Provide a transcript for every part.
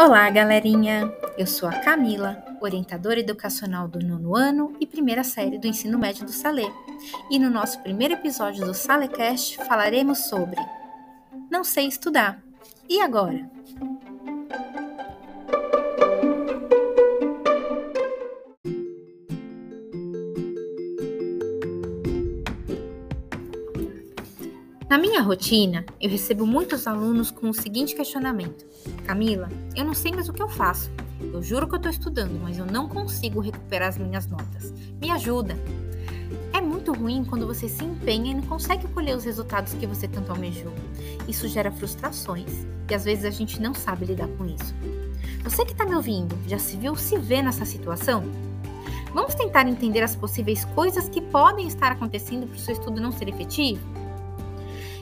Olá, galerinha! Eu sou a Camila, orientadora educacional do nono ano e primeira série do ensino médio do Salê. E no nosso primeiro episódio do Salecast falaremos sobre Não sei estudar. E agora? Na minha rotina, eu recebo muitos alunos com o seguinte questionamento: Camila, eu não sei mais o que eu faço. Eu juro que eu estou estudando, mas eu não consigo recuperar as minhas notas. Me ajuda. É muito ruim quando você se empenha e não consegue colher os resultados que você tanto almejou. Isso gera frustrações e às vezes a gente não sabe lidar com isso. Você que está me ouvindo, já se viu se vê nessa situação? Vamos tentar entender as possíveis coisas que podem estar acontecendo para o seu estudo não ser efetivo?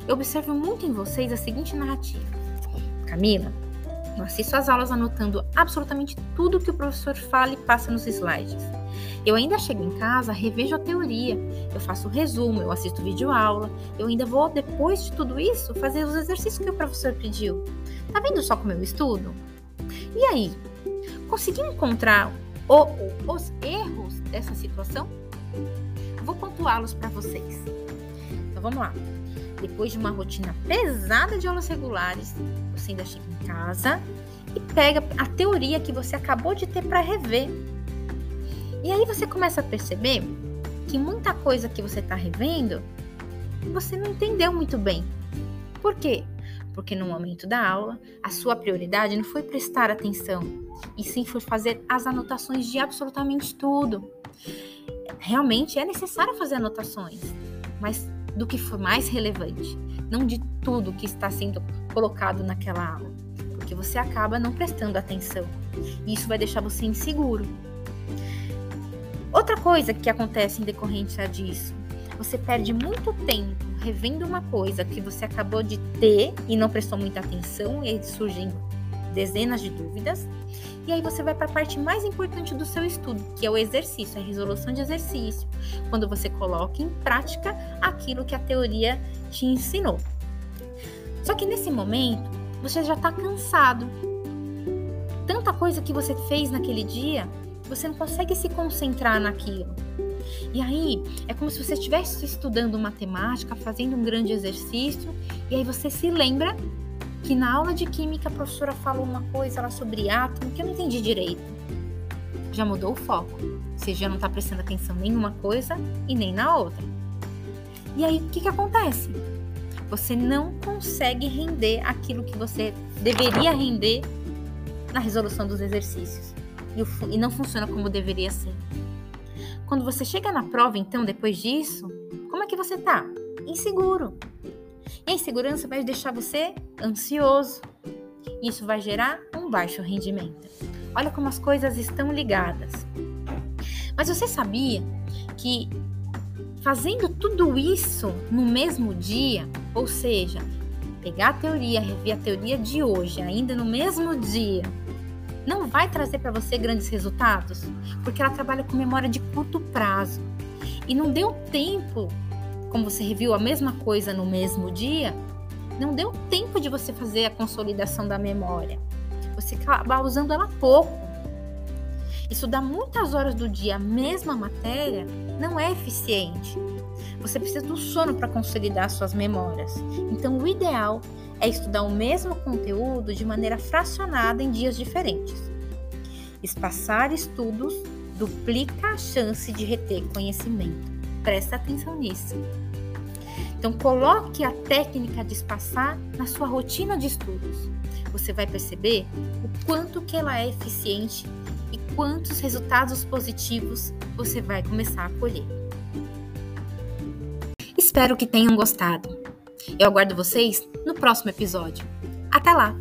Eu observo muito em vocês a seguinte narrativa. Camila, eu assisto às aulas anotando absolutamente tudo que o professor fala e passa nos slides. Eu ainda chego em casa, revejo a teoria, eu faço resumo, eu assisto vídeo aula, eu ainda vou, depois de tudo isso, fazer os exercícios que o professor pediu. Tá vendo só como eu estudo? E aí, consegui encontrar o, os erros dessa situação? Vou pontuá-los para vocês. Então vamos lá. Depois de uma rotina pesada de aulas regulares, você ainda chega em casa e pega a teoria que você acabou de ter para rever. E aí você começa a perceber que muita coisa que você está revendo você não entendeu muito bem. Por quê? Porque no momento da aula, a sua prioridade não foi prestar atenção, e sim foi fazer as anotações de absolutamente tudo. Realmente é necessário fazer anotações, mas do que for mais relevante, não de tudo que está sendo colocado naquela aula, porque você acaba não prestando atenção e isso vai deixar você inseguro. Outra coisa que acontece em decorrência disso, você perde muito tempo revendo uma coisa que você acabou de ter e não prestou muita atenção e surgem dezenas de dúvidas. E aí você vai para a parte mais importante do seu estudo, que é o exercício, a resolução de exercício, quando você coloca em prática aquilo que a teoria te ensinou. Só que nesse momento, você já está cansado. Tanta coisa que você fez naquele dia, você não consegue se concentrar naquilo. E aí, é como se você estivesse estudando matemática, fazendo um grande exercício, e aí você se lembra que na aula de química a professora falou uma coisa lá sobre átomo que eu não entendi direito. Já mudou o foco. Você já não está prestando atenção nem numa coisa e nem na outra. E aí o que, que acontece? Você não consegue render aquilo que você deveria render na resolução dos exercícios. E, e não funciona como deveria ser. Quando você chega na prova, então, depois disso, como é que você tá? Inseguro. E a insegurança vai deixar você ansioso. Isso vai gerar um baixo rendimento. Olha como as coisas estão ligadas. Mas você sabia que fazendo tudo isso no mesmo dia, ou seja, pegar a teoria, rever a teoria de hoje, ainda no mesmo dia, não vai trazer para você grandes resultados, porque ela trabalha com memória de curto prazo. E não deu tempo como você reviu a mesma coisa no mesmo dia, não deu tempo de você fazer a consolidação da memória. Você acaba usando ela pouco. Estudar muitas horas do dia a mesma matéria não é eficiente. Você precisa do sono para consolidar suas memórias. Então, o ideal é estudar o mesmo conteúdo de maneira fracionada em dias diferentes. Espaçar estudos duplica a chance de reter conhecimento. Presta atenção nisso. Então, coloque a técnica de espaçar na sua rotina de estudos. Você vai perceber o quanto que ela é eficiente e quantos resultados positivos você vai começar a colher. Espero que tenham gostado. Eu aguardo vocês no próximo episódio. Até lá!